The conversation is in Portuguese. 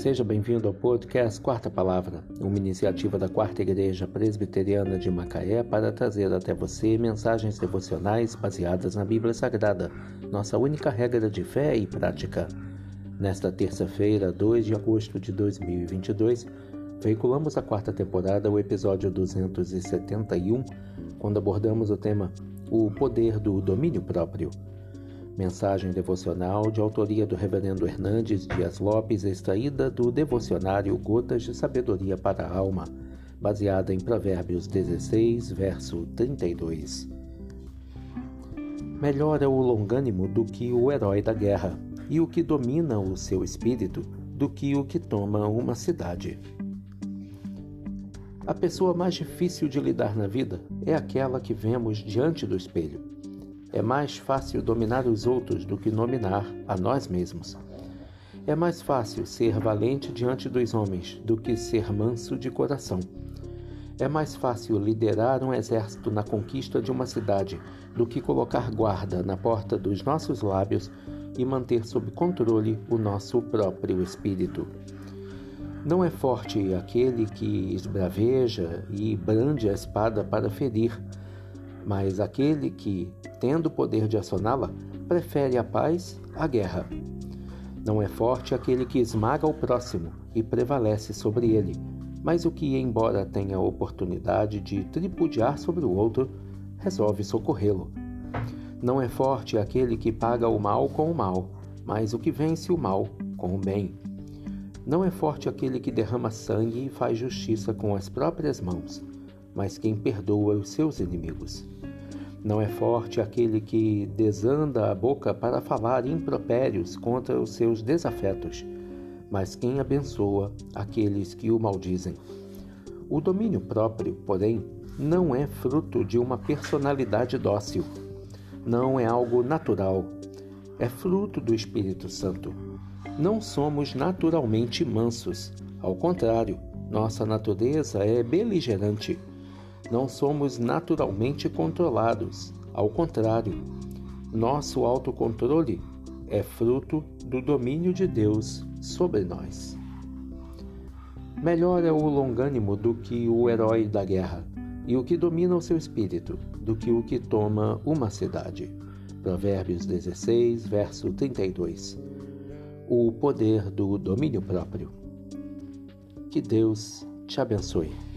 Seja bem-vindo ao podcast Quarta Palavra, uma iniciativa da Quarta Igreja Presbiteriana de Macaé para trazer até você mensagens devocionais baseadas na Bíblia Sagrada, nossa única regra de fé e prática. Nesta terça-feira, 2 de agosto de 2022, veiculamos a quarta temporada, o episódio 271, quando abordamos o tema O Poder do Domínio Próprio. Mensagem devocional de autoria do Reverendo Hernandes Dias Lopes, extraída do devocionário Gotas de Sabedoria para a Alma, baseada em Provérbios 16, verso 32. Melhor é o longânimo do que o herói da guerra, e o que domina o seu espírito do que o que toma uma cidade. A pessoa mais difícil de lidar na vida é aquela que vemos diante do espelho. É mais fácil dominar os outros do que dominar a nós mesmos. É mais fácil ser valente diante dos homens do que ser manso de coração. É mais fácil liderar um exército na conquista de uma cidade do que colocar guarda na porta dos nossos lábios e manter sob controle o nosso próprio espírito. Não é forte aquele que esbraveja e brande a espada para ferir, mas aquele que, tendo o poder de acioná-la, prefere a paz à guerra. Não é forte aquele que esmaga o próximo e prevalece sobre ele, mas o que, embora tenha a oportunidade de tripudiar sobre o outro, resolve socorrê-lo. Não é forte aquele que paga o mal com o mal, mas o que vence o mal com o bem. Não é forte aquele que derrama sangue e faz justiça com as próprias mãos, mas quem perdoa os seus inimigos. Não é forte aquele que desanda a boca para falar impropérios contra os seus desafetos, mas quem abençoa aqueles que o maldizem. O domínio próprio, porém, não é fruto de uma personalidade dócil. Não é algo natural. É fruto do Espírito Santo. Não somos naturalmente mansos. Ao contrário, nossa natureza é beligerante não somos naturalmente controlados. Ao contrário, nosso autocontrole é fruto do domínio de Deus sobre nós. Melhor é o longânimo do que o herói da guerra, e o que domina o seu espírito do que o que toma uma cidade. Provérbios 16, verso 32. O poder do domínio próprio. Que Deus te abençoe.